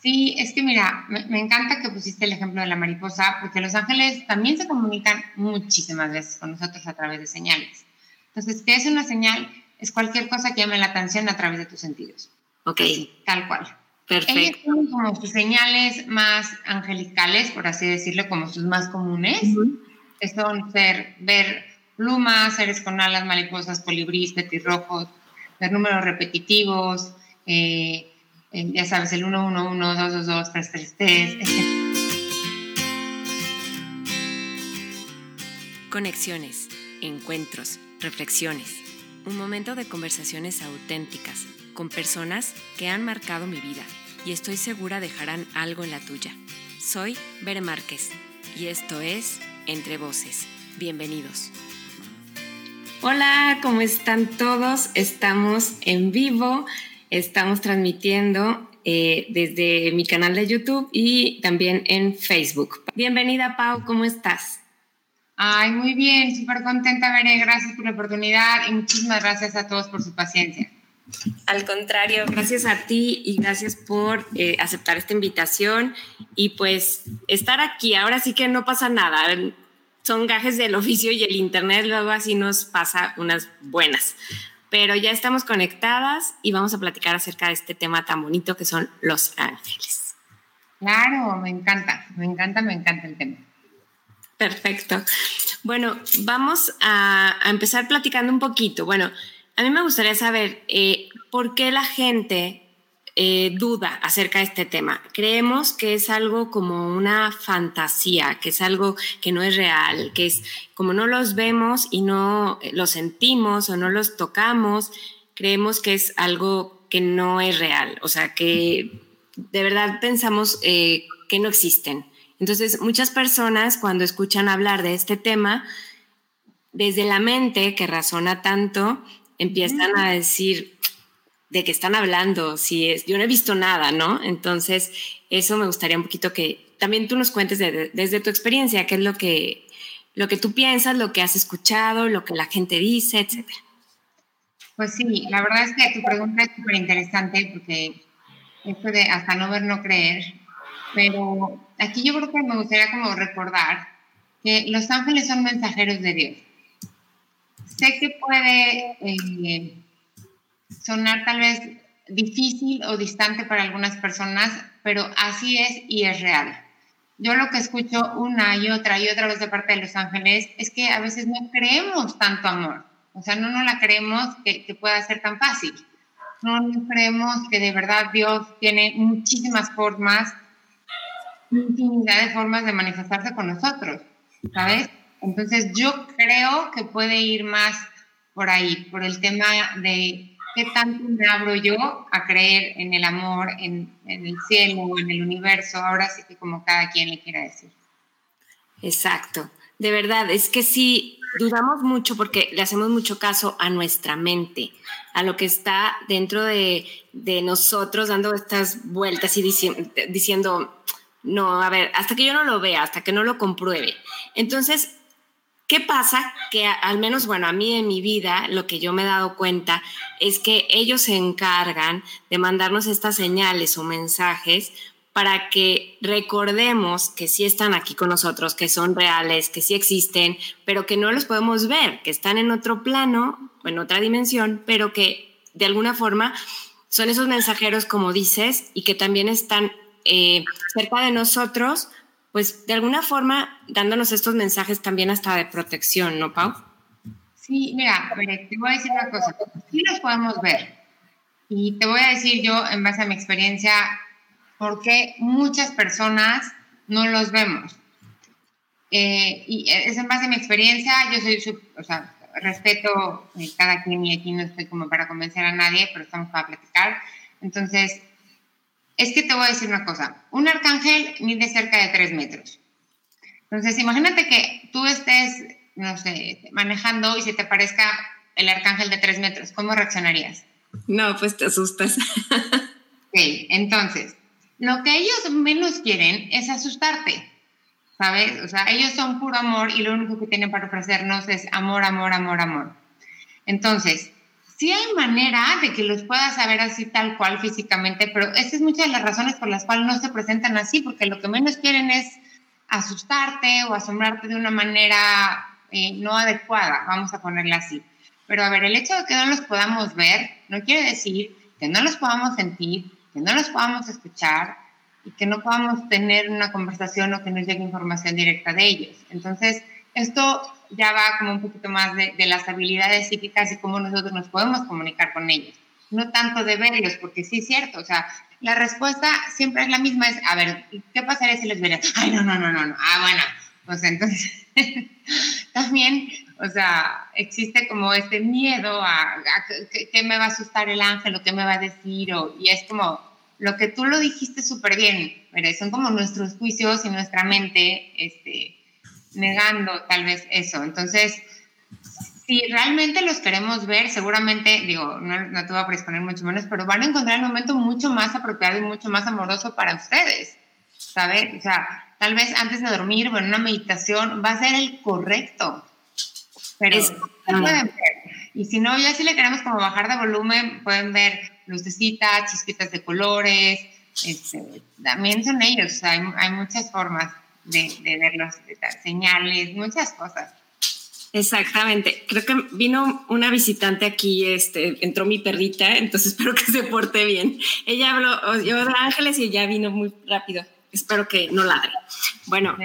Sí, es que mira, me, me, encanta que pusiste el ejemplo de la mariposa, porque los ángeles también se comunican muchísimas veces con nosotros a través de señales. Entonces, ¿qué es una señal? Es cualquier cosa que llame la atención a través de tus sentidos. Ok. tal cual. Perfecto. Ellos son como sus señales más angelicales, por así decirlo, como sus más comunes, que son ser, ver plumas, seres con alas, mariposas, colibríes, petirrojos, ver números repetitivos, eh, ya sabes, el 111, 222, 333. Conexiones, encuentros, reflexiones. Un momento de conversaciones auténticas con personas que han marcado mi vida y estoy segura dejarán algo en la tuya. Soy Bere Márquez y esto es Entre Voces. Bienvenidos. Hola, ¿cómo están todos? Estamos en vivo, estamos transmitiendo eh, desde mi canal de YouTube y también en Facebook. Bienvenida, Pau, ¿cómo estás? Ay, muy bien, súper contenta, Bere. Gracias por la oportunidad y muchísimas gracias a todos por su paciencia. Al contrario, gracias a ti y gracias por eh, aceptar esta invitación y pues estar aquí. Ahora sí que no pasa nada. Son gajes del oficio y el internet luego así nos pasa unas buenas. Pero ya estamos conectadas y vamos a platicar acerca de este tema tan bonito que son los ángeles. Claro, me encanta, me encanta, me encanta el tema. Perfecto. Bueno, vamos a, a empezar platicando un poquito. Bueno, a mí me gustaría saber eh, por qué la gente eh, duda acerca de este tema. Creemos que es algo como una fantasía, que es algo que no es real, que es como no los vemos y no los sentimos o no los tocamos, creemos que es algo que no es real, o sea, que de verdad pensamos eh, que no existen. Entonces, muchas personas cuando escuchan hablar de este tema, desde la mente que razona tanto, empiezan a decir de qué están hablando, si es, yo no he visto nada, ¿no? Entonces, eso me gustaría un poquito que también tú nos cuentes desde tu experiencia, qué es lo que, lo que tú piensas, lo que has escuchado, lo que la gente dice, etcétera. Pues sí, la verdad es que tu pregunta es súper interesante porque esto de hasta no ver, no creer, pero aquí yo creo que me gustaría como recordar que los ángeles son mensajeros de Dios sé que puede eh, sonar tal vez difícil o distante para algunas personas, pero así es y es real. Yo lo que escucho una y otra y otra vez de parte de los ángeles es que a veces no creemos tanto amor. O sea, no nos la creemos que, que pueda ser tan fácil. No nos creemos que de verdad Dios tiene muchísimas formas, infinidad de formas de manifestarse con nosotros, ¿sabes? Entonces yo creo que puede ir más por ahí, por el tema de qué tanto me abro yo a creer en el amor, en, el cielo, en el universo, ahora sí que como cada quien le quiera decir. Exacto, de verdad, es que sí, dudamos mucho porque le hacemos mucho caso a nuestra mente, a lo que está dentro de, nosotros dando estas vueltas y diciendo, no, a ver, hasta que yo no lo vea, hasta que no lo compruebe. Entonces, ¿Qué pasa? Que al menos, bueno, a mí en mi vida lo que yo me he dado cuenta es que ellos se encargan de mandarnos estas señales o mensajes para que recordemos que sí están aquí con nosotros, que son reales, que sí existen, pero que no los podemos ver, que están en otro plano o en otra dimensión, pero que de alguna forma son esos mensajeros, como dices, y que también están eh, cerca de nosotros pues de alguna forma dándonos estos mensajes también hasta de protección, ¿no, Pau? Sí, mira, te voy a decir una cosa, sí los podemos ver. Y te voy a decir yo, en base a mi experiencia, por qué muchas personas no los vemos. Eh, y es en base a mi experiencia, yo soy, o sea, respeto cada quien y aquí no estoy como para convencer a nadie, pero estamos para platicar. Entonces, es que te voy a decir una cosa, un arcángel mide cerca de tres metros. Entonces, imagínate que tú estés, no sé, manejando y se te parezca el arcángel de tres metros, ¿cómo reaccionarías? No, pues te asustas. ok, entonces, lo que ellos menos quieren es asustarte, ¿sabes? O sea, ellos son puro amor y lo único que tienen para ofrecernos es amor, amor, amor, amor. Entonces, sí hay manera de que los puedas saber así tal cual físicamente, pero esa es muchas de las razones por las cuales no se presentan así, porque lo que menos quieren es asustarte o asombrarte de una manera eh, no adecuada, vamos a ponerla así. Pero a ver, el hecho de que no los podamos ver no quiere decir que no los podamos sentir, que no los podamos escuchar y que no podamos tener una conversación o que nos llegue información directa de ellos. Entonces, esto ya va como un poquito más de, las habilidades psíquicas y cómo nosotros nos podemos comunicar con ellos. No tanto de verlos, porque sí es cierto, o sea, la respuesta siempre es la misma, es, a ver, ¿qué pasaría si les vería? Ay, no, no, no, no, no. Ah, bueno, pues entonces también, o sea, existe como este miedo a, qué me va a asustar el ángel o qué me va a decir, o, y es como, lo que tú lo dijiste súper bien, pero son como nuestros juicios y nuestra mente, este, negando tal vez eso. Entonces, si realmente los queremos ver, seguramente, digo, no, te voy a predisponer mucho menos, pero van a encontrar un momento mucho más apropiado y mucho más amoroso para ustedes, ¿sabes? O sea, tal vez antes de dormir o en una meditación va a ser el correcto. Pero pueden ver. Y si no, ya si le queremos como bajar de volumen, pueden ver lucecitas, chispitas de colores, este, también son ellos, o sea, hay, hay muchas formas de, de verlos, señales, muchas cosas. Exactamente. Creo que vino una visitante aquí, este, entró mi perrita, entonces espero que se porte bien. Ella habló, yo de ángeles y ella vino muy rápido. Espero que no ladre. Bueno,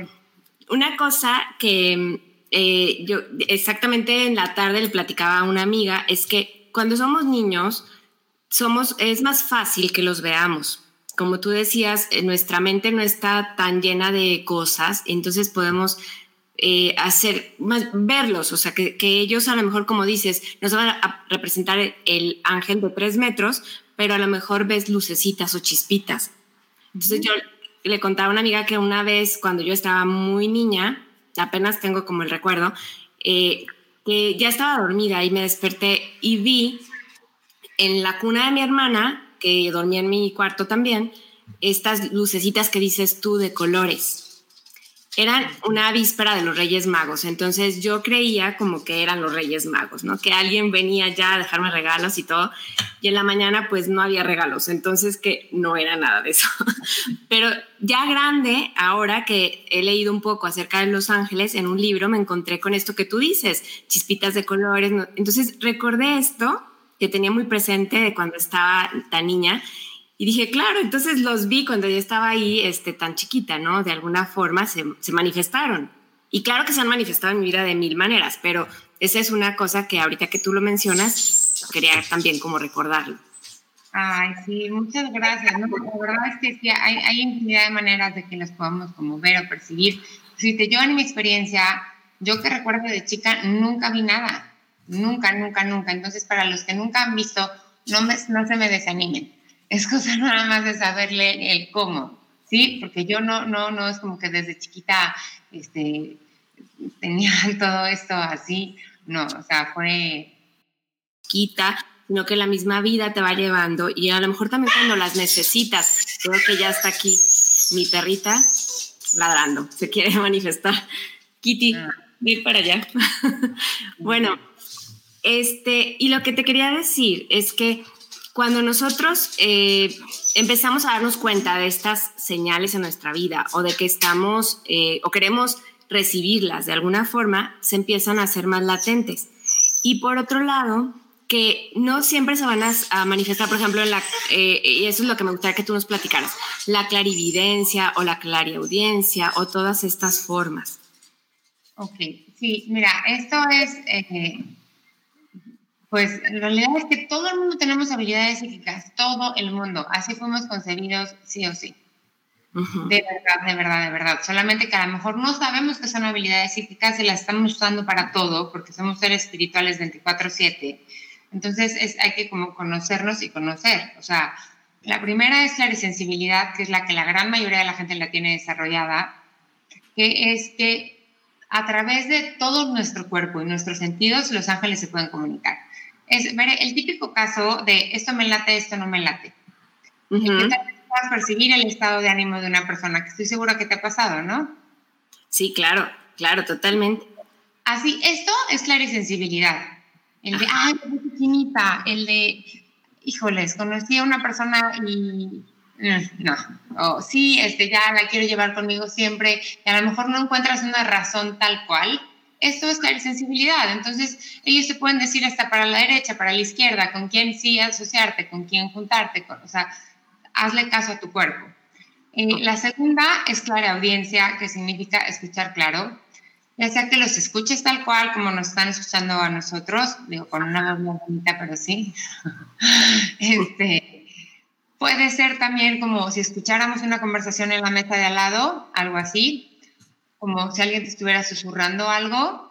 una cosa que eh, yo exactamente en la tarde le platicaba a una amiga es que cuando somos niños, somos, es más fácil que los veamos como tú decías, eh, nuestra mente no está tan llena de cosas, entonces podemos eh, hacer, más, verlos, o sea, que, ellos a lo mejor, como dices, nos van a representar el, ángel de tres metros, pero a lo mejor ves lucecitas o chispitas. Entonces yo le contaba a una amiga que una vez, cuando yo estaba muy niña, apenas tengo como el recuerdo, eh, que ya estaba dormida y me desperté y vi en la cuna de mi hermana que dormía en mi cuarto también, estas lucecitas que dices tú de colores. Eran una víspera de los Reyes Magos, entonces yo creía como que eran los Reyes Magos, ¿no? Que alguien venía ya a dejarme regalos y todo, y en la mañana pues no había regalos, entonces que no era nada de eso. Pero ya grande, ahora que he leído un poco acerca de Los Ángeles en un libro, me encontré con esto que tú dices, chispitas de colores, entonces recordé esto que tenía muy presente de cuando estaba tan niña. Y dije, claro, entonces los vi cuando yo estaba ahí este, tan chiquita, ¿no? De alguna forma se, se manifestaron. Y claro que se han manifestado en mi vida de mil maneras, pero esa es una cosa que ahorita que tú lo mencionas, quería también como recordarlo. Ay, sí, muchas gracias. La verdad es que sí, hay, hay infinidad de maneras de que las podamos como ver o percibir. Si yo en mi experiencia, yo que recuerdo de chica, nunca vi nada. Nunca, nunca, nunca. Entonces, para los que nunca han visto, no, no se me desanimen. Es cosa nada más de saberle el cómo, ¿sí? Porque yo no, no, no es como que desde chiquita este, tenía todo esto así. No, o sea, fue... Quita, sino que la misma vida te va llevando y a lo mejor también cuando las necesitas. Creo que ya está aquí mi perrita ladrando, se quiere manifestar. Kitty, ah. ir para allá. bueno, este, y lo que te quería decir es que cuando nosotros eh, empezamos a darnos cuenta de estas señales en nuestra vida o de que estamos eh, o queremos recibirlas de alguna forma, se empiezan a hacer más latentes. Y por otro lado, que no siempre se van a, manifestar, por ejemplo, en la, eh, y eso es lo que me gustaría que tú nos platicaras, la clarividencia o la clariaudiencia o todas estas formas. Ok, sí, mira, esto es pues en realidad es que todo el mundo tenemos habilidades psíquicas, todo el mundo. Así fuimos concebidos, sí o sí. De verdad, de verdad, de verdad. Solamente que a lo mejor no sabemos que son habilidades psíquicas y las estamos usando para todo, porque somos seres espirituales 24/7. Entonces es, hay que como conocernos y conocer. O sea, la primera es la sensibilidad, que es la que la gran mayoría de la gente la tiene desarrollada, que es que a través de todo nuestro cuerpo y nuestros sentidos, los ángeles se pueden comunicar es ver el típico caso de esto me late, esto no me late. Uh -huh. Que puedas percibir el estado de ánimo de una persona, que estoy segura que te ha pasado, ¿no? Sí, claro, claro, totalmente. Así, esto es clarisensibilidad. el de, ay, qué finita, el de, híjoles, conocí a una persona y mm, no, o sí, este, ya la quiero llevar conmigo siempre, y a lo mejor no encuentras una razón tal cual, esto es sensibilidad. Entonces, ellos se pueden decir hasta para la derecha, para la izquierda, con quién sí asociarte, con quién juntarte, o sea, hazle caso a tu cuerpo. Eh, la segunda es clara audiencia, que significa escuchar claro, ya sea que los escuches tal cual como nos están escuchando a nosotros, digo, con una voz muy bonita, pero sí. este, puede ser también como si escucháramos una conversación en la mesa de al lado, algo así, como si alguien te estuviera susurrando algo.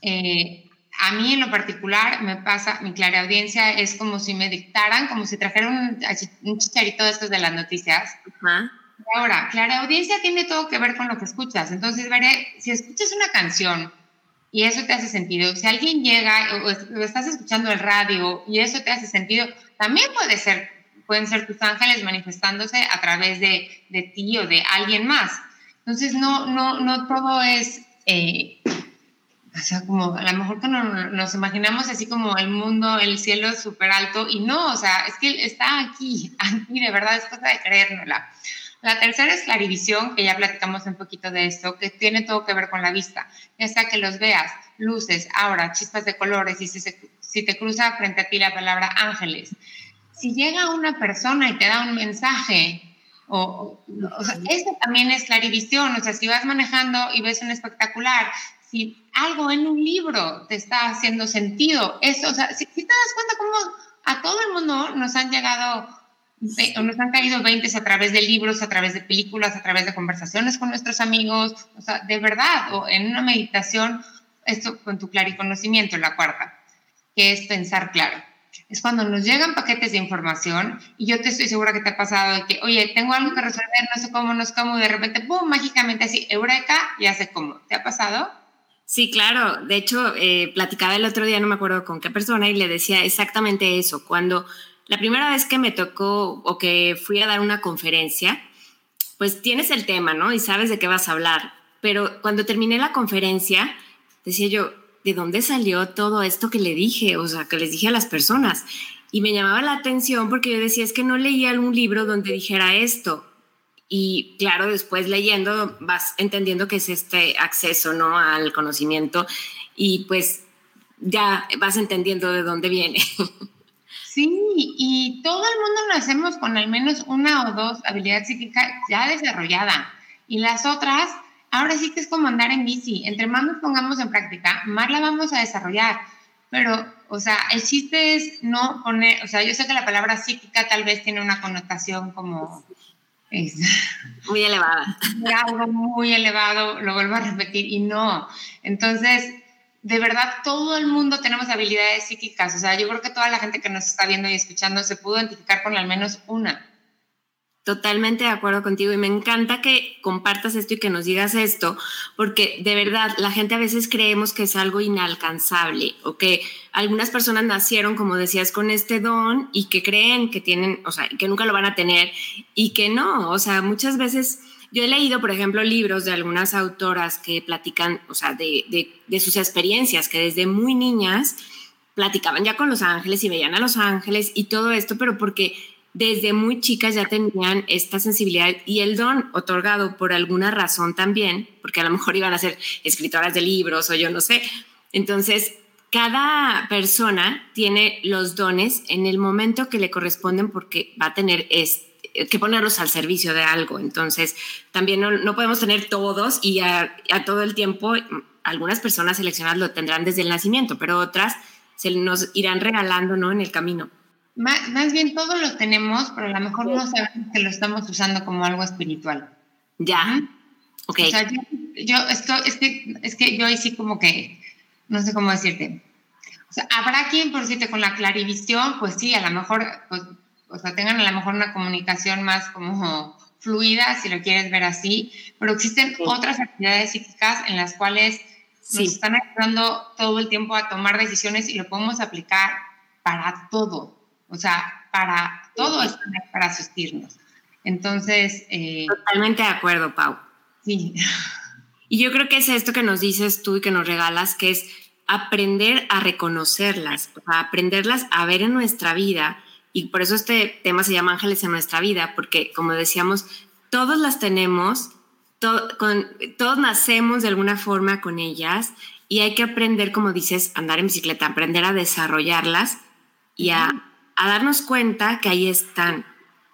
Eh, a mí en lo particular me pasa, mi clara audiencia es como si me dictaran, como si trajeran un, chicharito de estos de las noticias. Ahora, clara audiencia tiene todo que ver con lo que escuchas. Entonces, veré, si escuchas una canción y eso te hace sentido, si alguien llega o, estás escuchando el radio y eso te hace sentido, también puede ser, pueden ser tus ángeles manifestándose a través de, de ti o de alguien más. Entonces, no, no, no todo es... Eh, o sea, como a lo mejor que nos imaginamos así como el mundo, el cielo súper alto, y no, o sea, es que está aquí, aquí, de verdad, es cosa de creérnosla. La tercera es clarivisión, que ya platicamos un poquito de esto, que tiene todo que ver con la vista, ya sea que los veas, luces, ahora, chispas de colores, y si, si te cruza frente a ti la palabra ángeles. Si llega una persona y te da un mensaje, o, o, sea, eso también es clarivisión, o sea, si vas manejando y ves un espectacular, si algo en un libro te está haciendo sentido, eso, o sea, si, te das cuenta cómo a todo el mundo nos han llegado nos han caído 20 a través de libros, a través de películas, a través de conversaciones con nuestros amigos, o sea, de verdad, o en una meditación, esto con tu clariconocimiento, la cuarta, que es pensar claro. Es cuando nos llegan paquetes de información y yo te estoy segura que te ha pasado de que, oye, tengo algo que resolver, no sé cómo, no sé cómo, y de repente, ¡pum!, mágicamente así, eureka, ya sé cómo. ¿Te ha pasado? Sí, claro. De hecho, eh, platicaba el otro día, no me acuerdo con qué persona, y le decía exactamente eso. Cuando la primera vez que me tocó o que fui a dar una conferencia, pues tienes el tema, ¿no? Y sabes de qué vas a hablar. Pero cuando terminé la conferencia, decía yo, ¿de dónde salió todo esto que le dije? O sea, que les dije a las personas. Y me llamaba la atención porque yo decía, es que no leía algún libro donde dijera esto. Y claro, después leyendo vas entendiendo que es este acceso, ¿no? Al conocimiento y pues ya vas entendiendo de dónde viene. Sí, y todo el mundo lo hacemos con al menos una o dos habilidades psíquicas ya desarrollada. Y las otras, ahora sí que es como andar en bici. Entre más nos pongamos en práctica, más la vamos a desarrollar. Pero, o sea, el chiste es no poner, o sea, yo sé que la palabra psíquica tal vez tiene una connotación como... muy elevada. Algo muy elevado, lo vuelvo a repetir, y no. Entonces, de verdad todo el mundo tenemos habilidades psíquicas. O sea, yo creo que toda la gente que nos está viendo y escuchando se pudo identificar con al menos una. Totalmente de acuerdo contigo y me encanta que compartas esto y que nos digas esto, porque de verdad la gente a veces creemos que es algo inalcanzable o que algunas personas nacieron, como decías, con este don y que creen que tienen, o sea, que nunca lo van a tener y que no, o sea, muchas veces yo he leído, por ejemplo, libros de algunas autoras que platican, o sea, de, sus experiencias, que desde muy niñas platicaban ya con los ángeles y veían a los ángeles y todo esto, pero porque desde muy chicas ya tenían esta sensibilidad y el don otorgado por alguna razón también, porque a lo mejor iban a ser escritoras de libros o yo no sé. Entonces, cada persona tiene los dones en el momento que le corresponden porque va a tener este que ponerlos al servicio de algo. Entonces, también no, podemos tener todos y a, todo el tiempo, algunas personas seleccionadas lo tendrán desde el nacimiento, pero otras se nos irán regalando ¿no? en el camino. Más, bien todos los tenemos, pero a lo mejor no sabemos que lo estamos usando como algo espiritual. Ya. Ok. O sea, yo, esto, es, que, es que yo ahí sí como que, no sé cómo decirte. O sea, habrá quien, por decirte, con la clarivisión, pues sí, a lo mejor pues, o sea, tengan a lo mejor una comunicación más como fluida, si lo quieres ver así, pero existen otras actividades psíquicas en las cuales nos están ayudando todo el tiempo a tomar decisiones y lo podemos aplicar para todo, o sea, para todo es para asistirnos. Entonces... Eh, Totalmente de acuerdo, Pau. Sí. Y yo creo que es esto que nos dices tú y que nos regalas, que es aprender a reconocerlas, a aprenderlas a ver en nuestra vida. Y por eso este tema se llama Ángeles en nuestra vida, porque como decíamos, todos las tenemos, con, todos nacemos de alguna forma con ellas y hay que aprender, como dices, andar en bicicleta, aprender a desarrollarlas y a, darnos cuenta que ahí están,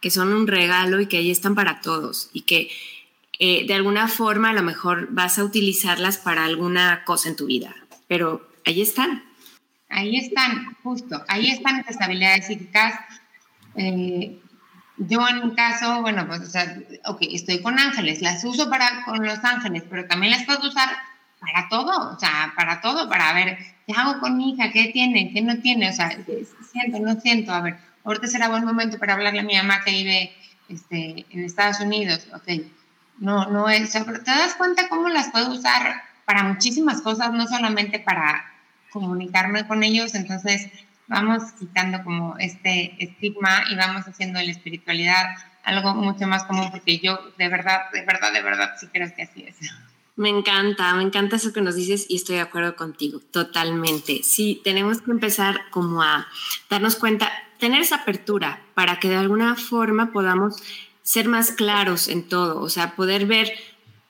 que son un regalo y que ahí están para todos y que eh, de alguna forma a lo mejor vas a utilizarlas para alguna cosa en tu vida pero ahí están. Ahí están, justo, ahí están estas habilidades psíquicas. Eh, yo en mi caso, bueno, pues, o sea, ok, estoy con ángeles, las uso para con los ángeles, pero también las puedo usar para todo, o sea, para todo, para ver qué hago con mi hija, qué tiene, qué no tiene, o sea, siento, no siento, a ver, ahorita será buen momento para hablarle a mi mamá que vive este, en Estados Unidos, ok, no, no es, pero te das cuenta cómo las puedo usar para muchísimas cosas, no solamente para comunicarme con ellos, entonces vamos quitando como este estigma y vamos haciendo la espiritualidad algo mucho más común, porque yo de verdad, de verdad, de verdad sí creo que así es. Me encanta, me encanta eso que nos dices y estoy de acuerdo contigo, totalmente. Sí, tenemos que empezar como a darnos cuenta, tener esa apertura para que de alguna forma podamos ser más claros en todo, o sea, poder ver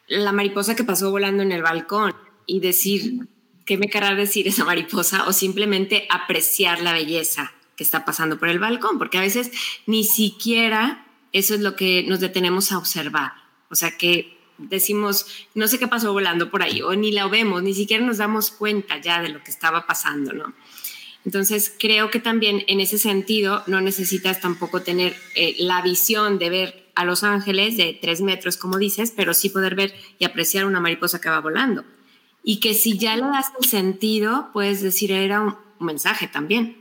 la mariposa que pasó volando en el balcón y decir qué me querrá decir esa mariposa o simplemente apreciar la belleza que está pasando por el balcón, porque a veces ni siquiera eso es lo que nos detenemos a observar. O sea que decimos, no sé qué pasó volando por ahí, o ni la vemos, ni siquiera nos damos cuenta ya de lo que estaba pasando, ¿no? Entonces, creo que también en ese sentido no necesitas tampoco tener eh, la visión de ver a Los Ángeles de tres metros, como dices, pero sí poder ver y apreciar una mariposa que va volando. Y que si ya le das el sentido, puedes decir, era un, mensaje también.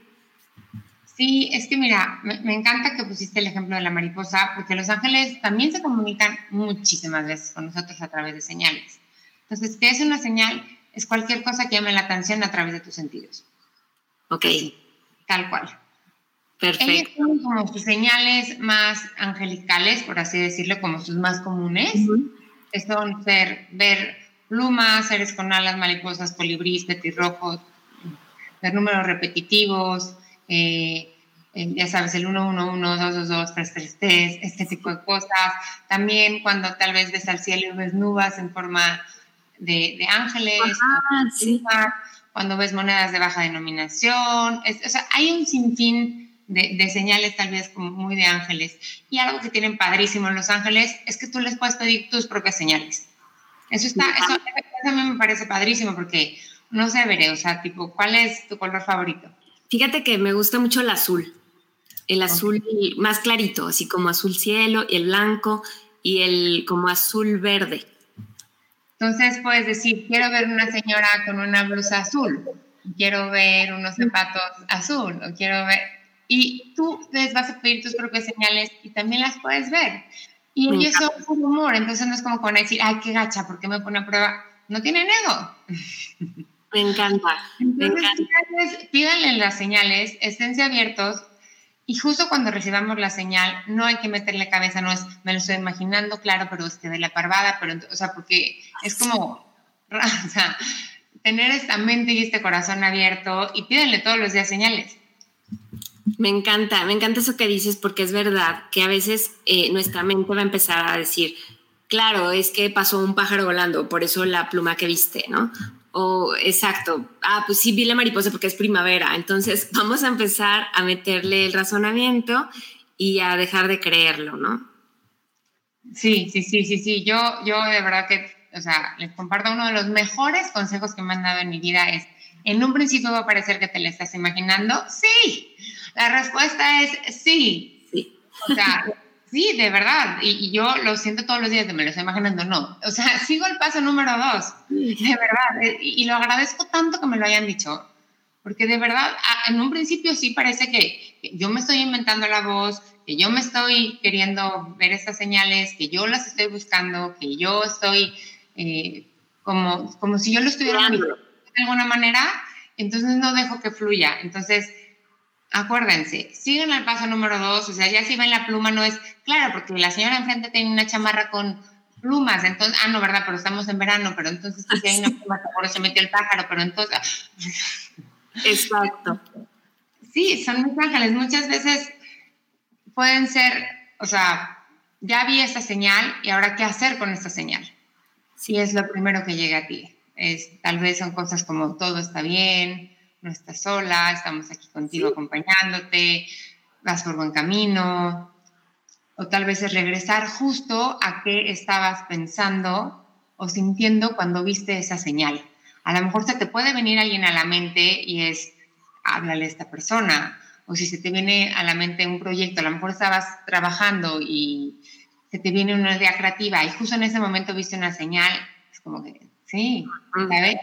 Sí, es que mira, me, me, encanta que pusiste el ejemplo de la mariposa, porque los ángeles también se comunican muchísimas veces con nosotros a través de señales. Entonces, ¿qué es una señal? Es cualquier cosa que llame la atención a través de tus sentidos. Ok. tal cual. Perfecto. Ellos tienen como sus señales más angelicales, por así decirlo, como sus más comunes, que son ser, ver plumas, seres con alas, mariposas, colibríes, petirrojos, ver números repetitivos, eh, ya sabes, el 111, 222, 333, este tipo de cosas. También cuando tal vez ves al cielo y ves nubes en forma de, de ángeles. sí cuando ves monedas de baja denominación, o sea, hay un sinfín de, señales tal vez como muy de ángeles. Y algo que tienen padrísimo en Los Ángeles es que tú les puedes pedir tus propias señales. Eso está, eso, a mí me parece padrísimo porque no sé, veré, o sea, tipo, ¿cuál es tu color favorito? Fíjate que me gusta mucho el azul, el azul más clarito, así como azul cielo, el blanco y el como azul verde. Entonces puedes decir, quiero ver una señora con una blusa azul, quiero ver unos zapatos azul, o quiero ver... Y tú les vas a pedir tus propias señales y también las puedes ver. Y ellos son humor, entonces no es como con decir, ay, qué gacha, ¿por qué me pone a prueba? No tienen ego. Me encanta. me encanta. Pídanle las señales, esténse abiertos y justo cuando recibamos la señal, no hay que meterle cabeza, no es, me lo estoy imaginando, claro, pero usted de la parvada, pero, o sea, porque es como, o sea, tener esta mente y este corazón abierto y pídenle todos los días señales. Me encanta, me encanta eso que dices porque es verdad que a veces eh, nuestra mente va a empezar a decir, claro, es que pasó un pájaro volando, por eso la pluma que viste, ¿no? O exacto, ah, pues sí vi la mariposa porque es primavera, entonces vamos a empezar a meterle el razonamiento y a dejar de creerlo, ¿no? Sí, sí, sí, sí, sí. Yo, yo de verdad que, o sea, les comparto uno de los mejores consejos que me han dado en mi vida es, en un principio va a parecer que te la estás imaginando. Sí, la respuesta es sí. Sí. O sea, Sí, de verdad. Y, yo lo siento todos los días, me lo estoy imaginando, no. O sea, sigo el paso número dos, de verdad. Eh, y, lo agradezco tanto que me lo hayan dicho, porque de verdad, en un principio sí parece que, yo me estoy inventando la voz, que yo me estoy queriendo ver esas señales, que yo las estoy buscando, que yo estoy eh, como, como si yo lo estuviera de alguna manera, entonces no dejo que fluya. Entonces, acuérdense, siguen al paso número dos, o sea, ya si ven la pluma no es, claro, porque la señora enfrente tiene una chamarra con plumas, entonces, ah, no, ¿verdad? Pero estamos en verano, pero entonces si hay una pluma, seguro se metió el pájaro, pero entonces... Exacto. Sí, son mis ángeles. Muchas veces pueden ser, o sea, ya vi esta señal y ahora qué hacer con esta señal. Sí, es lo primero que llega a ti. Es, tal vez son cosas como todo está bien, no estás sola, estamos aquí contigo acompañándote, vas por buen camino, o tal vez es regresar justo a qué estabas pensando o sintiendo cuando viste esa señal. A lo mejor se te puede venir alguien a la mente y es, háblale a esta persona, o si se te viene a la mente un proyecto, a lo mejor estabas trabajando y se te viene una idea creativa y justo en ese momento viste una señal, es como que, sí, ¿sabes?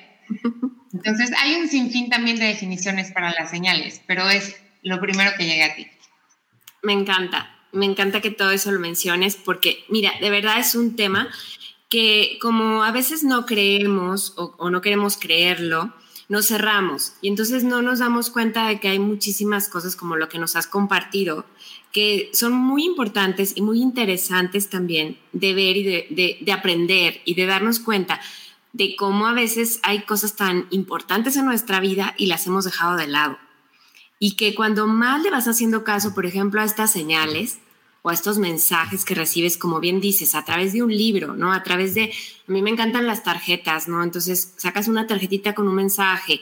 Entonces hay un sinfín también de definiciones para las señales, pero es lo primero que llega a ti. Me encanta, me encanta que todo eso lo menciones porque, mira, de verdad es un tema que como a veces no creemos o, no queremos creerlo, nos cerramos y entonces no nos damos cuenta de que hay muchísimas cosas como lo que nos has compartido que son muy importantes y muy interesantes también de ver y de, aprender y de darnos cuenta de cómo a veces hay cosas tan importantes en nuestra vida y las hemos dejado de lado. Y que cuando más le vas haciendo caso, por ejemplo, a estas señales o a estos mensajes que recibes, como bien dices, a través de un libro, ¿no? A través de, a mí me encantan las tarjetas, ¿no? Entonces sacas una tarjetita con un mensaje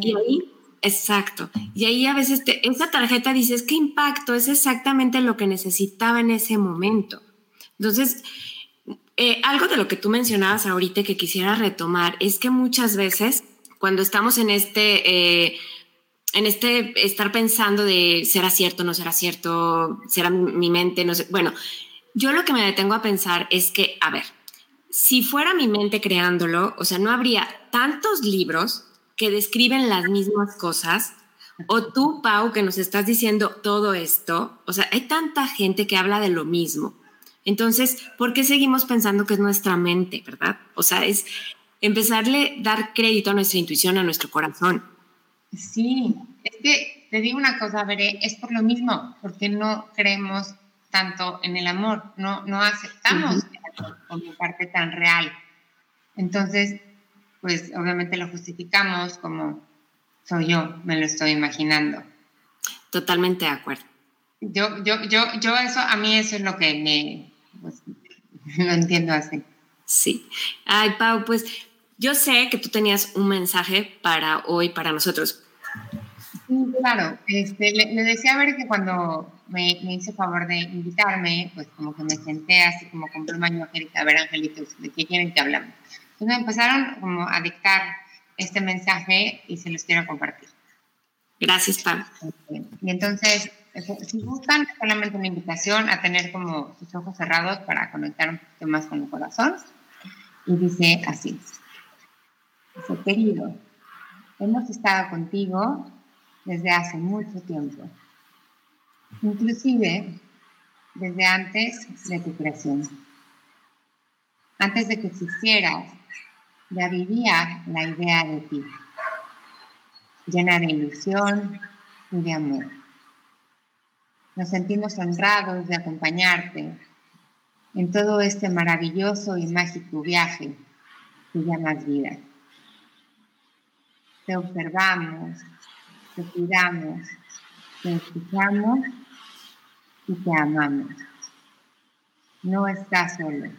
y ahí Exacto. Y ahí a veces esa tarjeta dices, ¿qué impacto? Es exactamente lo que necesitaba en ese momento. Entonces, eh, algo de lo que tú mencionabas ahorita que quisiera retomar es que muchas veces cuando estamos en este, eh, en este estar pensando de será cierto, no será cierto, será mi mente, no sé, bueno, yo lo que me detengo a pensar es que, a ver, si fuera mi mente creándolo, o sea, no habría tantos libros que describen las mismas cosas, o tú, Pau, que nos estás diciendo todo esto, o sea, hay tanta gente que habla de lo mismo. Entonces, ¿por qué seguimos pensando que es nuestra mente, verdad? O sea, es empezarle a dar crédito a nuestra intuición, a nuestro corazón. Sí, es que te digo una cosa, Veré, es por lo mismo, porque no creemos tanto en el amor, no, no aceptamos el amor como parte tan real. Entonces, pues obviamente lo justificamos como soy yo, me lo estoy imaginando. Totalmente de acuerdo. Yo, yo, yo, yo eso, a mí eso es lo que me, pues, lo entiendo así. Sí. Ay, Pau, pues yo sé que tú tenías un mensaje para hoy, para nosotros. Sí, claro. Este, le, decía a ver que cuando me, me, hizo favor de invitarme, pues como que me senté así como con pluma a ver, angelitos, ¿de qué quieren que hablamos? Entonces empezaron como a dictar este mensaje y se los quiero compartir. Gracias, Pam. Y entonces, si buscan solamente una invitación a tener como sus ojos cerrados para conectar un poquito más con el corazón. Y dice así. Dice, querido, hemos estado contigo desde hace mucho tiempo. Inclusive desde antes de tu creación. Antes de que existieras ya vivía la idea de ti, llena de ilusión y de amor. Nos sentimos honrados de acompañarte en todo este maravilloso y mágico viaje que llamas vida. Te observamos, te cuidamos, te escuchamos y te amamos. No estás solo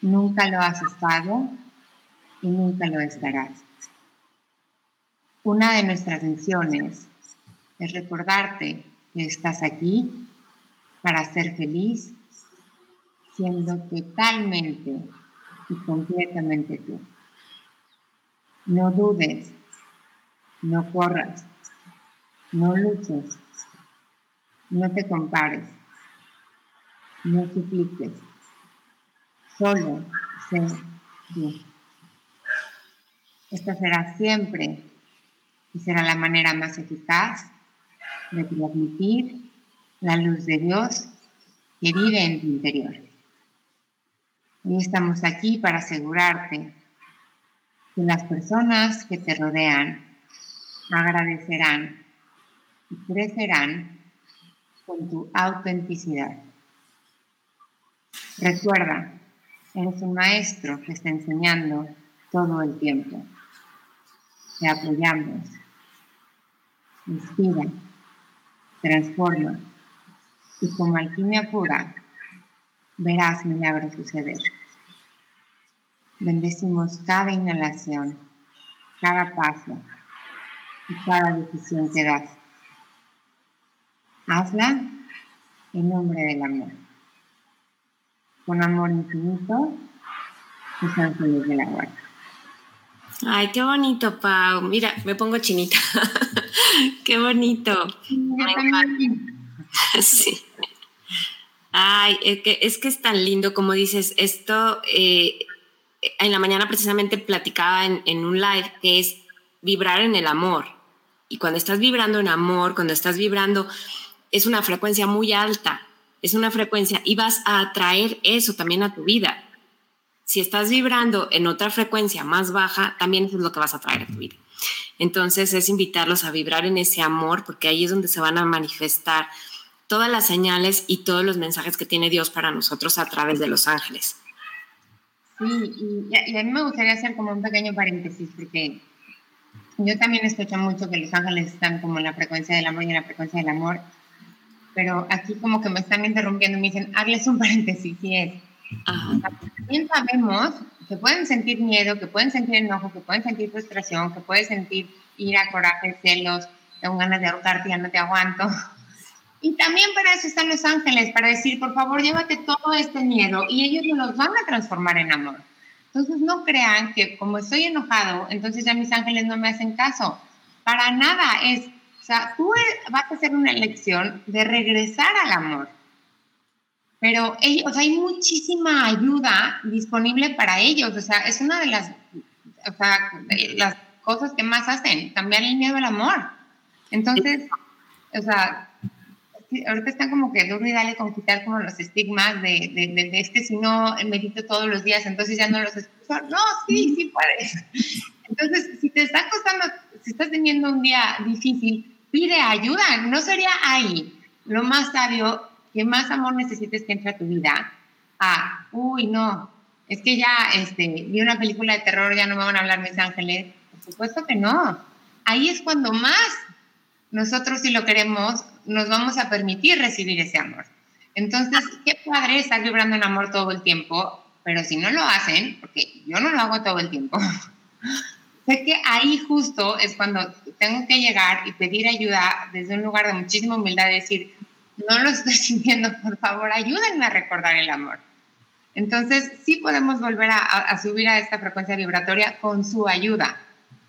Nunca lo has estado y nunca lo estarás. Una de nuestras misiones es recordarte que estás aquí para ser feliz, siendo totalmente y completamente tú. No dudes, no corras, no luches, no te compares, no supliques solo ser Dios. Esta será siempre y será la manera más eficaz de transmitir la luz de Dios que vive en tu interior. Hoy estamos aquí para asegurarte que las personas que te rodean agradecerán y crecerán con tu autenticidad. Recuerda, eres un maestro que está enseñando todo el tiempo. Te apoyamos. Inspira, transforma y como alquimia pura verás milagros suceder. Bendecimos cada inhalación, cada paso y cada decisión que das. Hazla en nombre del amor. Con amor infinito, tus ángeles de la guarda. Ay, qué bonito, Pau. Mira, me pongo chinita. qué bonito. Sí. Ay, es que, es que es tan lindo, como dices, esto eh, en la mañana precisamente platicaba en, en, un live que es vibrar en el amor. Y cuando estás vibrando en amor, cuando estás vibrando, es una frecuencia muy alta, es una frecuencia y vas a atraer eso también a tu vida. Si estás vibrando en otra frecuencia más baja, también eso es lo que vas a traer a tu vida. Entonces es invitarlos a vibrar en ese amor, porque ahí es donde se van a manifestar todas las señales y todos los mensajes que tiene Dios para nosotros a través de los ángeles. Sí, y, a mí me gustaría hacer como un pequeño paréntesis, porque yo también escucho mucho que los ángeles están como en la frecuencia del amor y en la frecuencia del amor, pero aquí como que me están interrumpiendo y me dicen, hazles un paréntesis, y es, también sabemos que pueden sentir miedo, que pueden sentir enojo, que pueden sentir frustración, que pueden sentir ira, coraje, celos, tengo ganas de ahorcarte, ya no te aguanto, y también para eso están los ángeles, para decir, por favor, llévate todo este miedo y ellos no los van a transformar en amor. Entonces no crean que como estoy enojado, entonces ya mis ángeles no me hacen caso. Para nada es, o sea, tú vas a hacer una elección de regresar al amor. Pero ellos, o sea, hay muchísima ayuda disponible para ellos. O sea, es una de las, o sea, las cosas que más hacen, cambiar el miedo al amor. Entonces, o sea, ahorita están como que duro y dale con quitar como los estigmas de, de, de, este, si no medito todos los días, entonces ya no los escucho. No, sí, sí puedes. Entonces, si te está costando, si estás teniendo un día difícil, pide ayuda. No sería ahí lo más sabio que más amor necesites que entre a tu vida. Ah, uy, no, es que ya este, vi una película de terror, ya no me van a hablar mis ángeles. Por supuesto que no. Ahí es cuando más nosotros si lo queremos nos vamos a permitir recibir ese amor. Entonces, qué padre estar vibrando en amor todo el tiempo, pero si no lo hacen, porque yo no lo hago todo el tiempo, sé que ahí justo es cuando tengo que llegar y pedir ayuda desde un lugar de muchísima humildad, decir, no lo estoy sintiendo, por favor, ayúdenme a recordar el amor. Entonces, sí podemos volver a, subir a esta frecuencia vibratoria con su ayuda,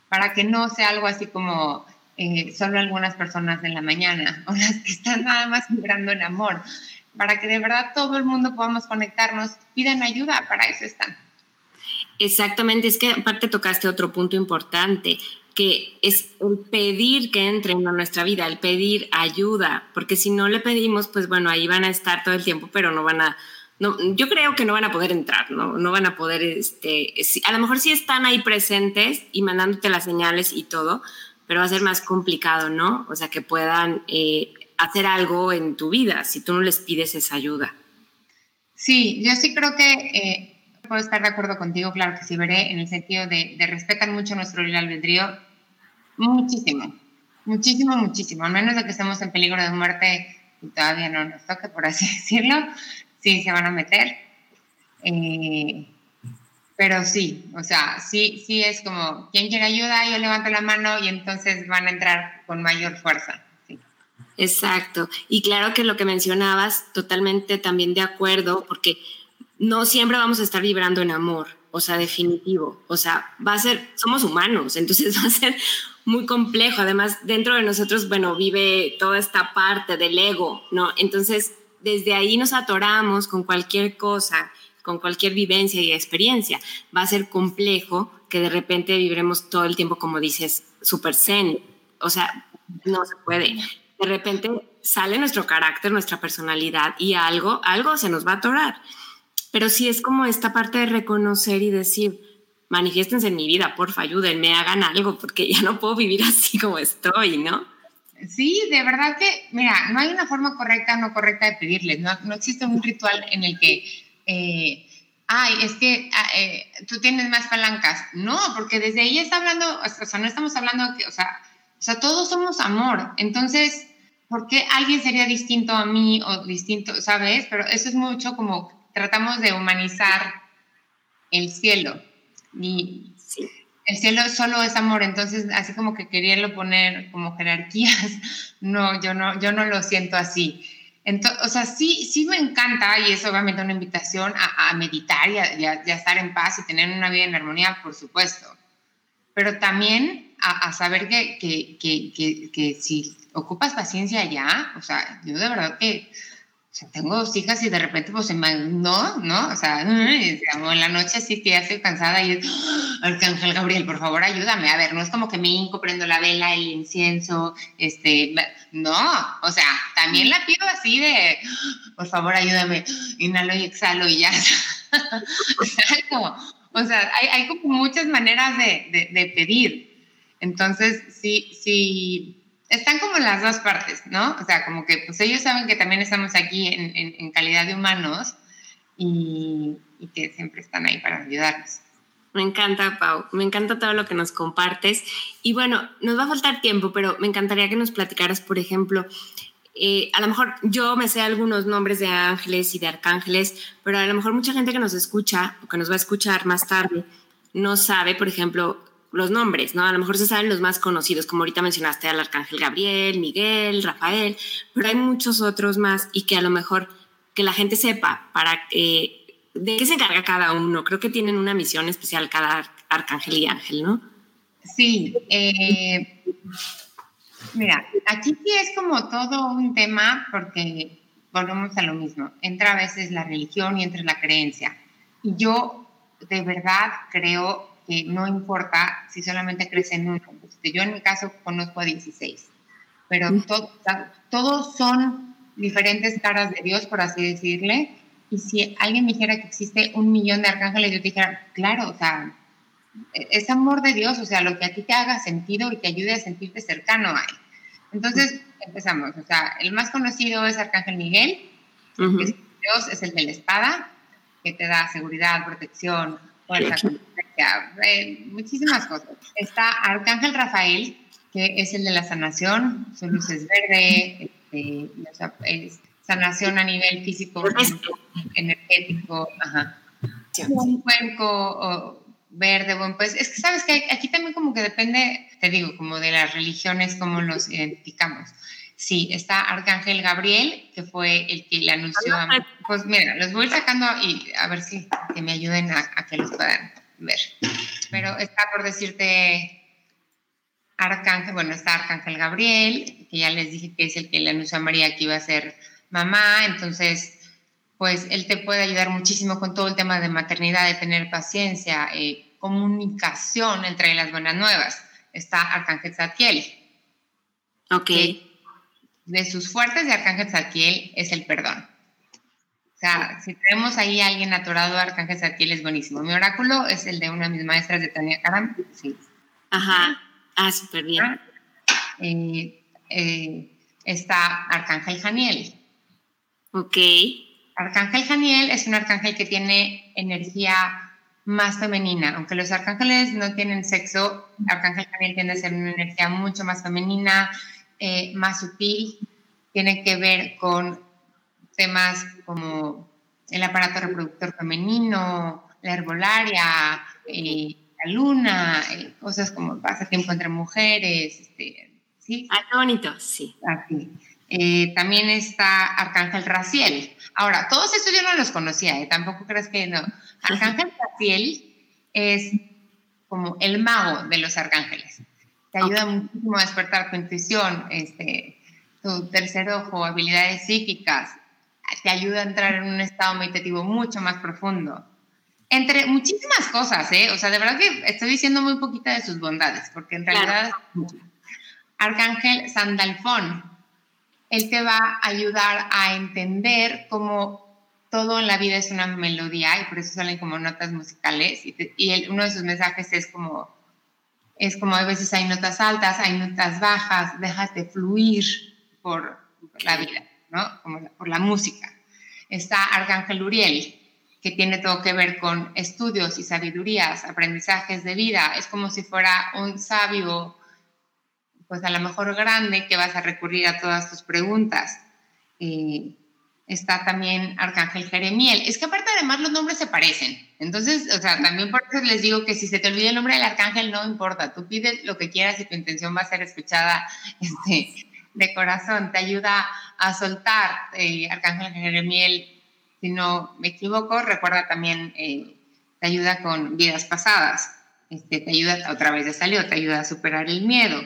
para que no sea algo así como eh, solo algunas personas en la mañana o las que están nada más vibrando en amor. Para que de verdad todo el mundo podamos conectarnos, piden ayuda, para eso están. Exactamente, es que aparte tocaste otro punto importante, que es el pedir que entren a nuestra vida, el pedir ayuda, porque si no le pedimos, pues bueno, ahí van a estar todo el tiempo, pero no van a, no, yo creo que no van a poder entrar, no, no van a poder, este, a lo mejor sí están ahí presentes y mandándote las señales y todo, pero va a ser más complicado, ¿no? O sea, que puedan eh, hacer algo en tu vida si tú no les pides esa ayuda. Sí, yo sí creo que eh, puedo estar de acuerdo contigo, claro que sí veré, en el sentido de, de respetan mucho nuestro libre albedrío, muchísimo, muchísimo, muchísimo, al menos de que estemos en peligro de muerte y todavía no nos toque, por así decirlo, sí se van a meter. Eh, pero sí, o sea, sí, sí es como, quien quiere ayuda, yo levanto la mano y entonces van a entrar con mayor fuerza. Exacto. Y claro que lo que mencionabas, totalmente también de acuerdo, porque no siempre vamos a estar vibrando en amor, o sea, definitivo. O sea, va a ser, somos humanos, entonces va a ser muy complejo. Además, dentro de nosotros, bueno, vive toda esta parte del ego, ¿no? Entonces, desde ahí nos atoramos con cualquier cosa con cualquier vivencia y experiencia. Va a ser complejo que de repente viviremos todo el tiempo, como dices, super zen. O sea, no se puede. De repente sale nuestro carácter, nuestra personalidad y algo, algo se nos va a atorar. Pero sí es como esta parte de reconocer y decir, manifiéstense en mi vida, porfa, ayúdenme, hagan algo, porque ya no puedo vivir así como estoy, ¿no? Sí, de verdad que, mira, no hay una forma correcta o no correcta de pedirles, no, no existe un ritual en el que eh, ay, es que ah, eh, tú tienes más palancas. No, porque desde ahí está hablando, o sea, no estamos hablando que, o sea, o sea, todos somos amor. Entonces, ¿por qué alguien sería distinto a mí o distinto, sabes? Pero eso es mucho como tratamos de humanizar el cielo. Y el cielo solo es amor, entonces así como que querían poner como jerarquías, no, yo no, yo no lo siento así. Entonces, o sea, sí, sí me encanta y es obviamente una invitación a, meditar y a, estar en paz y tener una vida en armonía, por supuesto. Pero también a, saber que, que, que, que, si ocupas paciencia ya, o sea, yo de verdad que tengo dos hijas y de repente pues se me, no, no, o sea, en la noche sí que ya estoy cansada y es, ¡Ah! Arcángel Gabriel, por favor ayúdame, a ver, no es como que me hinco, prendo la vela, el incienso, este, no, o sea, también la pido así de, por favor ayúdame, inhalo y exhalo y ya, o sea, o sea hay, hay, como muchas maneras de, de, de pedir, entonces sí, sí están como las dos partes, ¿no? O sea, como que pues ellos saben que también estamos aquí en, en, calidad de humanos y, y, que siempre están ahí para ayudarnos. Me encanta, Pau, me encanta todo lo que nos compartes. Y bueno, nos va a faltar tiempo, pero me encantaría que nos platicaras, por ejemplo, eh, a lo mejor yo me sé algunos nombres de ángeles y de arcángeles, pero a lo mejor mucha gente que nos escucha o que nos va a escuchar más tarde no sabe, por ejemplo, los nombres, ¿no? A lo mejor se saben los más conocidos, como ahorita mencionaste al Arcángel Gabriel, Miguel, Rafael, pero hay muchos otros más y que a lo mejor que la gente sepa para eh, de qué se encarga cada uno. Creo que tienen una misión especial cada arcángel y ángel, ¿no? Sí. Eh, mira, aquí sí es como todo un tema porque volvemos a lo mismo. Entra a veces la religión y entra la creencia. Y yo de verdad creo que no importa si solamente crece en uno. Yo en mi caso conozco a 16, pero todos son diferentes caras de Dios, por así decirle. Y si alguien me dijera que existe un millón de arcángeles, yo te dijera, claro, o sea, e-, es amor de Dios, o sea, lo que a ti te haga sentido y te ayude a sentirte cercano a Él. Entonces, empezamos. O sea, el más conocido es Arcángel Miguel, que es Dios, es el de la espada, que te da seguridad, protección, fuerza, eh, muchísimas cosas. Está Arcángel Rafael, que es el de la sanación, su luz es verde, este, es sanación a nivel físico, energético, ajá. Un cuenco verde, bueno, pues es que sabes que aquí también como que depende, te digo, como de las religiones, cómo los identificamos. Sí, está Arcángel Gabriel, que fue el que le anunció a... Pues mira, los voy sacando y a ver si que me ayuden a, a que los puedan ver. Pero está por decirte Arcángel, bueno, está Arcángel Gabriel, que ya les dije que es el que le anunció a María que iba a ser mamá, entonces, pues él te puede ayudar muchísimo con todo el tema de maternidad, de tener paciencia, eh, comunicación entre las buenas nuevas. Está Arcángel Zadkiel. Ok. de sus fuertes de Arcángel Zadkiel es el perdón sea, si tenemos ahí a alguien atorado, Arcángel Satiel es buenísimo. Mi oráculo es el de una de mis maestras de Tania Karam. Sí. Ajá. Ah, súper bien. Ah, eh, eh, está Arcángel Janiel. Ok. Arcángel Janiel es un arcángel que tiene energía más femenina. Aunque los arcángeles no tienen sexo, Arcángel Janiel tiende a ser una energía mucho más femenina, eh, más sutil. Tiene que ver con temas como el aparato reproductor femenino, la herbolaria, eh, la luna, eh, cosas como pasatiempo entre mujeres. Este, ¿sí? Ah, qué bonito, sí. Así. Eh, también está Arcángel Raciel. Ahora, todos estos yo no los conocía, tampoco crees que no. Arcángel Raciel es como el mago de los arcángeles. Te ayuda muchísimo a despertar tu intuición, este, tu tercer ojo, habilidades psíquicas, te ayuda a entrar en un estado meditativo mucho más profundo. Entre muchísimas cosas, ¿eh? O sea, de verdad que estoy diciendo muy poquita de sus bondades, porque en realidad... Arcángel Sandalfón, él te va a ayudar a entender cómo todo en la vida es una melodía y por eso salen como notas musicales y, uno de sus mensajes es como es como a veces hay notas altas, hay notas bajas, déjate fluir por la vida. ¿No? Por la música. Está Arcángel Uriel, que tiene todo que ver con estudios y sabidurías, aprendizajes de vida. Es como si fuera un sabio, pues a lo mejor grande, que vas a recurrir a todas tus preguntas. Está también Arcángel Jeremiel. Es que aparte además los nombres se parecen. Entonces, o sea, también por eso les digo que si se te olvida el nombre del arcángel, no importa. Tú pides lo que quieras y tu intención va a ser escuchada este, de corazón. Te ayuda a soltar. Eh, arcángel Jeremiel, si no me equivoco, recuerda también, eh, te ayuda con vidas pasadas. Este, te ayuda, otra vez de salió, te ayuda a superar el miedo.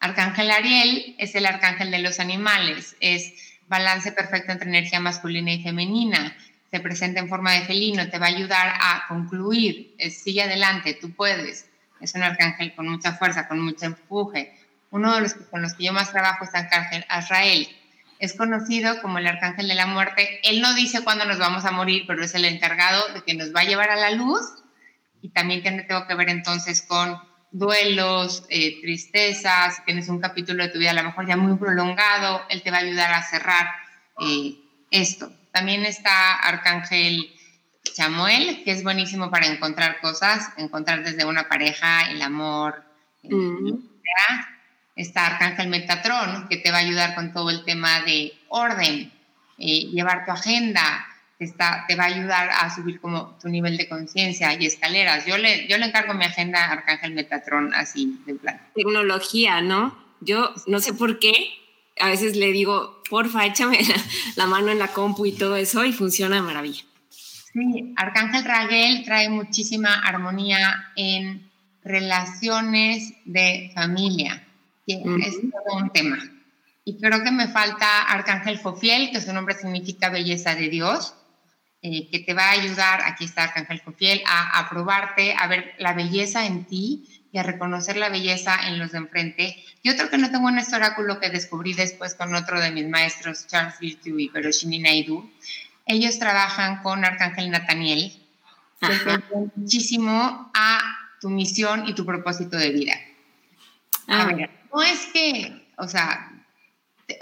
Arcángel Ariel es el arcángel de los animales. Es balance perfecto entre energía masculina y femenina, se presenta en forma de felino, te va a ayudar a concluir, sigue adelante, tú puedes. Es un arcángel con mucha fuerza, con mucho empuje. Uno de los con los que yo más trabajo es Arcángel Azrael. Es conocido como el arcángel de la muerte. Él no dice cuándo nos vamos a morir, pero es el encargado de que nos va a llevar a la luz. Y también tiene tengo que ver entonces con duelos, eh, tristezas, tienes un capítulo de tu vida a lo mejor ya muy prolongado, él te va a ayudar a cerrar eh, esto. También está Arcángel Chamuel, que es buenísimo para encontrar cosas, encontrar desde una pareja, el amor, mm. Está Arcángel Metatrón, que te va a ayudar con todo el tema de orden, eh, llevar tu agenda, te va a ayudar a subir como tu nivel de conciencia y escaleras. Yo le, yo le encargo mi agenda a Arcángel Metatron así de plan. Tecnología, ¿no? Yo no sé por qué, a veces le digo, porfa, échame la, mano en la compu y todo eso y funciona de maravilla. Sí, Arcángel Raguel trae muchísima armonía en relaciones de familia, es todo un tema. Y creo que me falta Arcángel Fofiel, que su nombre significa belleza de Dios. Eh, que te va a ayudar, aquí está Arcángel Cofiel, a, a probarte, a ver la belleza en ti y a reconocer la belleza en los de enfrente. Y otro que no tengo en este oráculo que descubrí después con otro de mis maestros, Charles Virtue y Peroshini Naidu, ellos trabajan con Arcángel Nathaniel, que muchísimo a tu misión y tu propósito de vida. A ah. ver, no es que, o sea,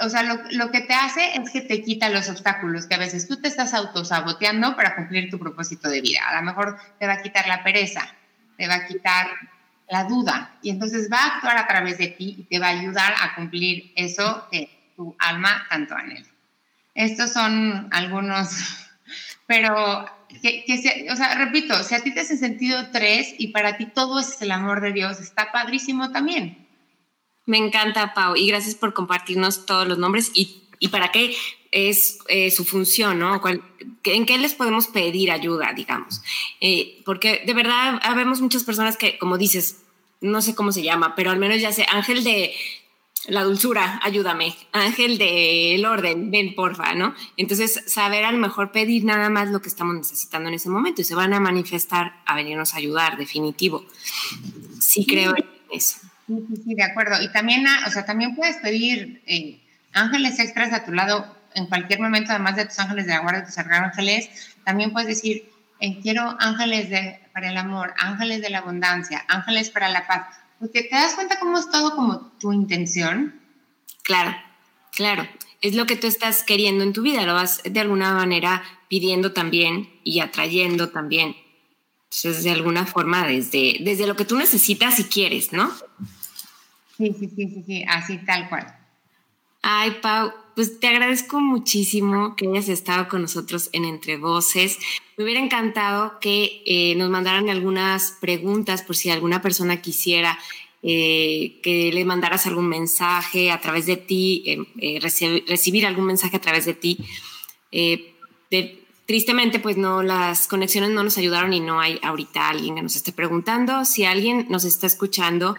o sea, lo, que te hace es que te quita los obstáculos que a veces tú te estás autosaboteando para cumplir tu propósito de vida. A lo mejor te va a quitar la pereza, te va a quitar la duda y entonces va a actuar a través de ti y te va a ayudar a cumplir eso que tu alma tanto anhela. Estos son algunos, pero que, que o sea, repito, si a ti te hace sentido tres y para ti todo es el amor de Dios, está padrísimo también. Me encanta, Pau, y gracias por compartirnos todos los nombres y, y para qué es eh, su función, ¿no? ¿En qué les podemos pedir ayuda, digamos? Eh, porque de verdad habemos muchas personas que, como dices, no sé cómo se llama, pero al menos ya sé, ángel de la dulzura, ayúdame, ángel del orden, ven porfa, ¿no? Entonces, saber a lo mejor pedir nada más lo que estamos necesitando en ese momento y se van a manifestar a venirnos a ayudar, definitivo. Sí, creo en eso. Sí, sí, sí, de acuerdo. Y también, ah, o sea, también puedes pedir eh, ángeles extras a tu lado en cualquier momento, además de tus ángeles de la guardia, tus ángeles. También puedes decir, eh, quiero ángeles para el amor, ángeles de la abundancia, ángeles para la paz. Porque te das cuenta cómo es todo como tu intención. Claro, claro. Es lo que tú estás queriendo en tu vida, lo vas de alguna manera pidiendo también y atrayendo también. Entonces, de alguna forma, desde, desde lo que tú necesitas y quieres, ¿no? Sí, sí, sí, sí, sí, así tal cual. Ay, Pau, pues te agradezco muchísimo que hayas estado con nosotros en Entre Voces. Me hubiera encantado que eh, nos mandaran algunas preguntas por si alguna persona quisiera eh, que le mandaras algún mensaje a través de ti, eh, recibir algún mensaje a través de ti. tristemente, pues no, las conexiones no nos ayudaron y no hay ahorita alguien que nos esté preguntando. Si alguien nos está escuchando,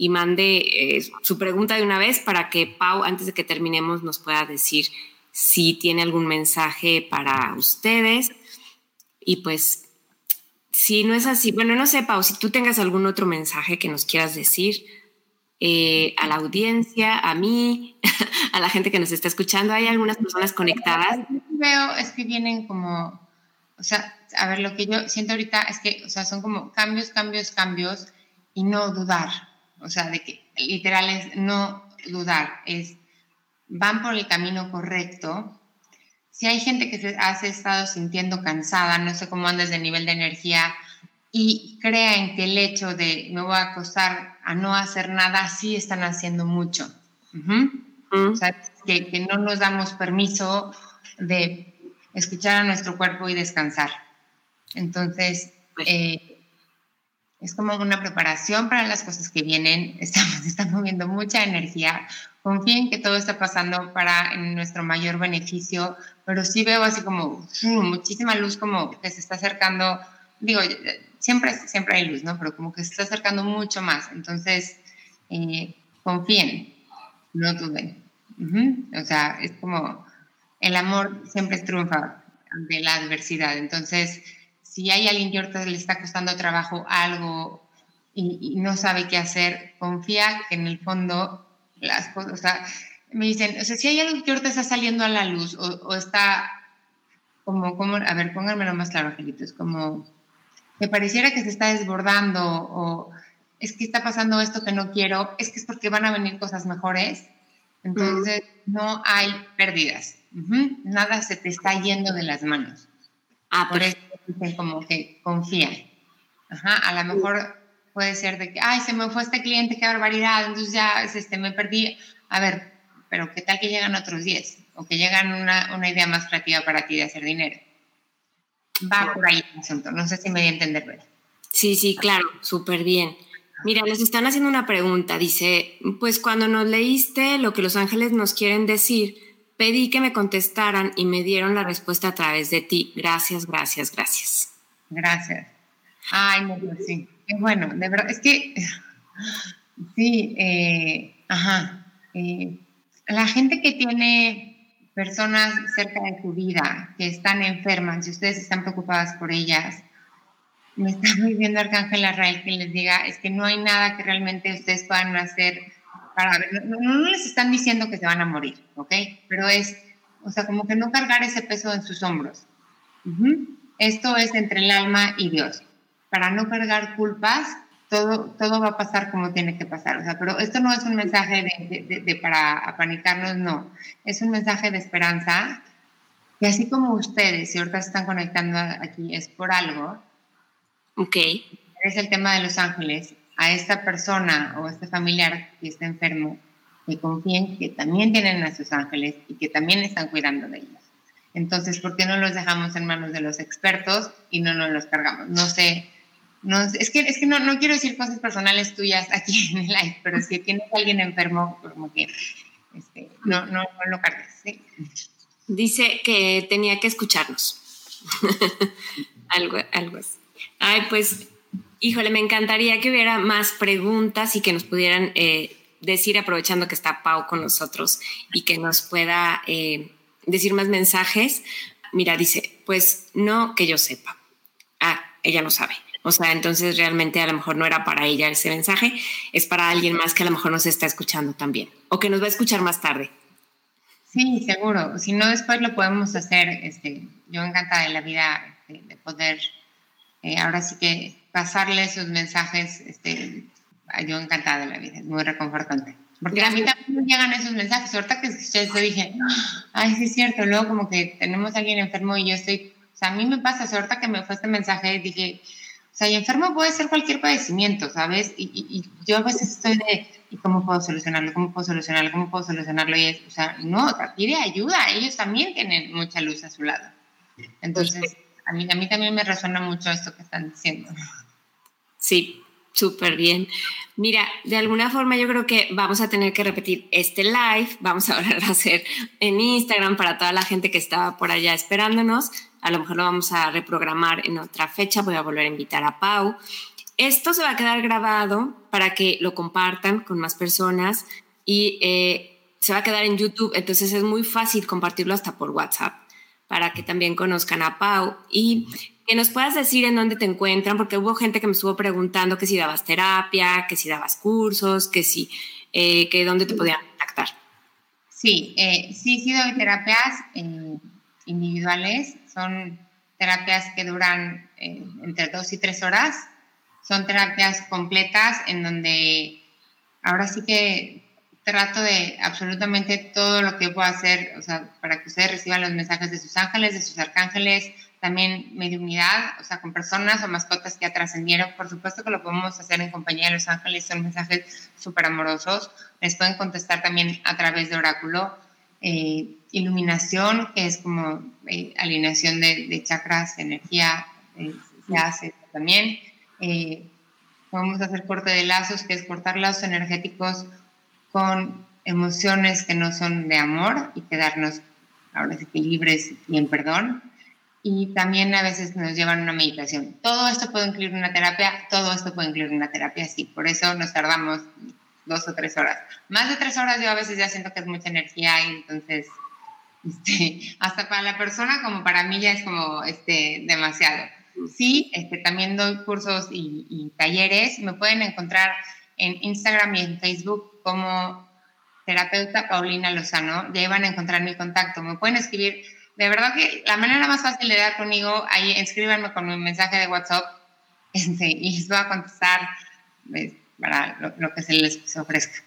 y mande eh, su pregunta de una vez para que Pau, antes de que terminemos, nos pueda decir si tiene algún mensaje para ustedes. Y pues, si no es así, bueno, no sé, Pau, si tú tengas algún otro mensaje que nos quieras decir eh, a la audiencia, a mí, a la gente que nos está escuchando, hay algunas personas conectadas. Veo es que vienen como, o sea, a ver, lo que yo siento ahorita es que, o sea, son como cambios, cambios, cambios y no dudar o sea, de que literal es no dudar, es van por el camino correcto, si hay gente que se ha estado sintiendo cansada, no sé cómo andes de nivel de energía, y creen que el hecho de me voy a acostar a no hacer nada, sí están haciendo mucho. O sea, que, que, no nos damos permiso de escuchar a nuestro cuerpo y descansar. Entonces, pues eh, es como una preparación para las cosas que vienen. Estamos, estamos moviendo mucha energía. Confíen que todo está pasando para nuestro mayor beneficio, pero sí veo así como muchísima luz como que se está acercando. Digo, siempre, siempre hay luz, ¿no? Pero como que se está acercando mucho más. Entonces, eh, confíen, no duden. O sea, es como el amor siempre triunfa ante la adversidad. Entonces, si hay alguien que ahorita le está costando trabajo algo y, no sabe qué hacer, confía que en el fondo las cosas, o sea, me dicen, o sea, si hay algo que ahorita está saliendo a la luz o, está como, como, a ver, pónganmelo más claro, angelitos, como me pareciera que se está desbordando o es que está pasando esto que no quiero, es que es porque van a venir cosas mejores. Entonces, no hay pérdidas. Nada se te está yendo de las manos. Ah, Por eso dicen como que confía. Ajá, a lo mejor puede ser de que, ay, se me fue este cliente, qué barbaridad, entonces ya este, me perdí. A ver, pero ¿qué tal que llegan otros 10? O que llegan una, una idea más creativa para ti de hacer dinero. Va por ahí el asunto. No sé si me voy a entender. Sí, sí, claro, súper bien. Mira, les están haciendo una pregunta. Dice, pues cuando nos leíste lo que los ángeles nos quieren decir, pedí que me contestaran y me dieron la respuesta a través de ti. Gracias, gracias, gracias. Gracias. Ay, no, pues sí. Bueno, de verdad, es que, sí, eh, ajá. Eh, la gente que tiene personas cerca de su vida que están enfermas, si ustedes están preocupadas por ellas, me está muy viendo Arcángel Arrael que les diga, es que no hay nada que realmente ustedes puedan hacer para ver, no, les están diciendo que se van a morir, ¿ok? Pero es, o sea, como que no cargar ese peso en sus hombros. Esto es entre el alma y Dios. Para no cargar culpas, todo, todo va a pasar como tiene que pasar. O sea, pero esto no es un mensaje de, de, para apanicarnos, no. Es un mensaje de esperanza. Y así como ustedes, si ahorita se están conectando aquí, es por algo. Ok. Es el tema de los ángeles a esta persona o a este familiar que está enfermo, que confíen que también tienen a sus ángeles y que también están cuidando de ellos. Entonces, ¿por qué no los dejamos en manos de los expertos y no nos los cargamos? No sé, no, es que, es que no, no quiero decir cosas personales tuyas aquí en el live, pero si tienes a alguien enfermo, como que este, no, no, no, lo cargues. Dice que tenía que escucharnos. algo, algo así. Ay, pues Híjole, me encantaría que hubiera más preguntas y que nos pudieran eh, decir, aprovechando que está Pau con nosotros y que nos pueda eh, decir más mensajes. Mira, dice, pues no que yo sepa. Ah, ella no sabe. O sea, entonces realmente a lo mejor no era para ella ese mensaje, es para alguien más que a lo mejor nos está escuchando también o que nos va a escuchar más tarde. Sí, seguro. Si no, después lo podemos hacer. Este, yo encantada de la vida de, poder, eh, ahora sí que pasarle esos mensajes, este, yo encantada de la vida, es muy reconfortante. Porque a mí también me llegan esos mensajes. Ahorita que escuché esto dije, ay, sí es cierto. Luego como que tenemos a alguien enfermo y yo estoy, o sea, a mí me pasa, ahorita que me fue este mensaje, dije, o sea, y enfermo puede ser cualquier padecimiento, ¿sabes? Y, y, yo a veces estoy de, ¿y cómo puedo solucionarlo? ¿Cómo puedo solucionarlo? ¿Cómo puedo solucionarlo? Y es, o sea, no, pide ayuda. Ellos también tienen mucha luz a su lado. Entonces, a mí, a mí también me resuena mucho esto que están diciendo. Sí, súper bien. Mira, de alguna forma yo creo que vamos a tener que repetir este live, vamos a volver a hacer en Instagram para toda la gente que estaba por allá esperándonos. A lo mejor lo vamos a reprogramar en otra fecha, voy a volver a invitar a Pau. Esto se va a quedar grabado para que lo compartan con más personas y eh, se va a quedar en YouTube, entonces es muy fácil compartirlo hasta por WhatsApp para que también conozcan a Pau. Y que nos puedas decir en dónde te encuentran, porque hubo gente que me estuvo preguntando que si dabas terapia, que si dabas cursos, que si, eh, que dónde te podían contactar. Sí, eh, sí, sí doy terapias eh, individuales, son terapias que duran entre dos y tres horas, son terapias completas en donde ahora sí que trato de absolutamente todo lo que puedo hacer, o sea, para que ustedes reciban los mensajes de sus ángeles, de sus arcángeles, también mediunidad, o sea, con personas o mascotas que ya trascendieron. Por supuesto que lo podemos hacer en compañía de los ángeles, son mensajes súper amorosos. Les pueden contestar también a través de oráculo. Eh, iluminación, que es como eh, alineación de, chakras, energía, eh, se hace también. podemos hacer corte de lazos, que es cortar lazos energéticos con emociones que no son de amor y quedarnos ahora sí que libres y en perdón y también a veces nos llevan una meditación. Todo esto puede incluir una terapia, todo esto puede incluir una terapia, sí, por eso nos tardamos dos o tres horas. Más de tres horas yo a veces ya siento que es mucha energía y entonces, este, hasta para la persona como para mí ya es como este, demasiado. Sí, este, también doy cursos y, y talleres, me pueden encontrar en Instagram y en Facebook como terapeuta Paulina Lozano, ya van a encontrar mi contacto, me pueden escribir de verdad que la manera más fácil de dar conmigo, ahí escríbanme con mi mensaje de WhatsApp este, y les voy a contestar pues, para lo, que se les ofrezca.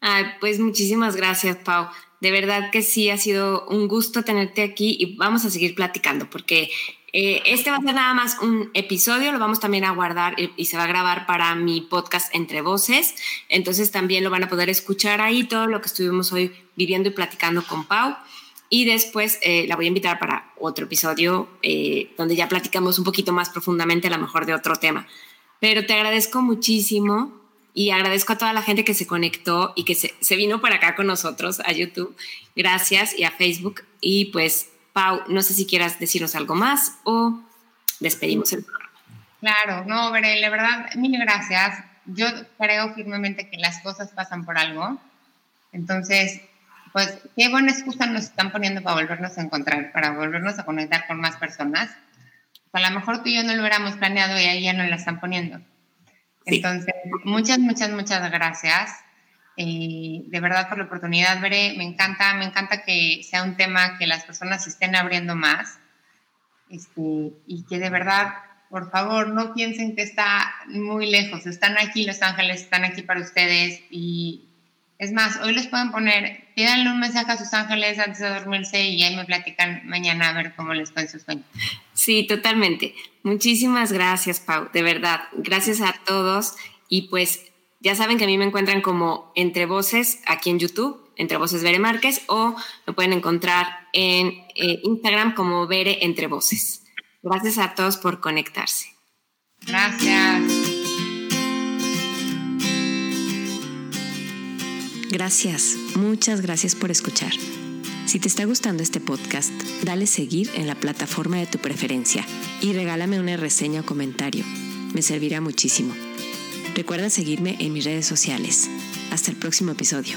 Ay, pues muchísimas gracias, Pau. De verdad que sí, ha sido un gusto tenerte aquí y vamos a seguir platicando porque eh, este va a ser nada más un episodio, lo vamos también a guardar y, se va a grabar para mi podcast Entre Voces. Entonces también lo van a poder escuchar ahí todo lo que estuvimos hoy viviendo y platicando con Pau. Y después eh, la voy a invitar para otro episodio eh, donde ya platicamos un poquito más profundamente, a lo mejor de otro tema. Pero te agradezco muchísimo y agradezco a toda la gente que se conectó y que se vino para acá con nosotros a YouTube. Gracias y a Facebook. Y pues, Pau, no sé si quieras decirnos algo más o despedimos el programa. Claro, no, Veré, la verdad, mil gracias. Yo creo firmemente que las cosas pasan por algo. Entonces, pues qué buena excusa nos están poniendo para volvernos a encontrar, para volvernos a conectar con más personas. A lo mejor tú y yo no lo hubiéramos planeado y ahí ya nos la están poniendo. Entonces, muchas, muchas, muchas gracias. Eh, de verdad por la oportunidad, Veré. Me encanta, me encanta que sea un tema que las personas estén abriendo más. Este, y que de verdad, por favor, no piensen que está muy lejos. Están aquí, Los Ángeles están aquí para ustedes y es más, hoy les pueden poner, pídanle un mensaje a sus ángeles antes de dormirse y ahí me platican mañana a ver cómo les fue sus sueños. Sí, totalmente. Muchísimas gracias, Pau, de verdad. Gracias a todos. Y pues ya saben que a mí me encuentran como Entre Voces aquí en YouTube, Entre Voces Bere Márquez, o me pueden encontrar en eh, Instagram como Bere Entre Voces. Gracias a todos por conectarse. Gracias. Gracias, muchas gracias por escuchar. Si te está gustando este podcast, dale seguir en la plataforma de tu preferencia y regálame una reseña o comentario. Me servirá muchísimo. Recuerda seguirme en mis redes sociales. Hasta el próximo episodio.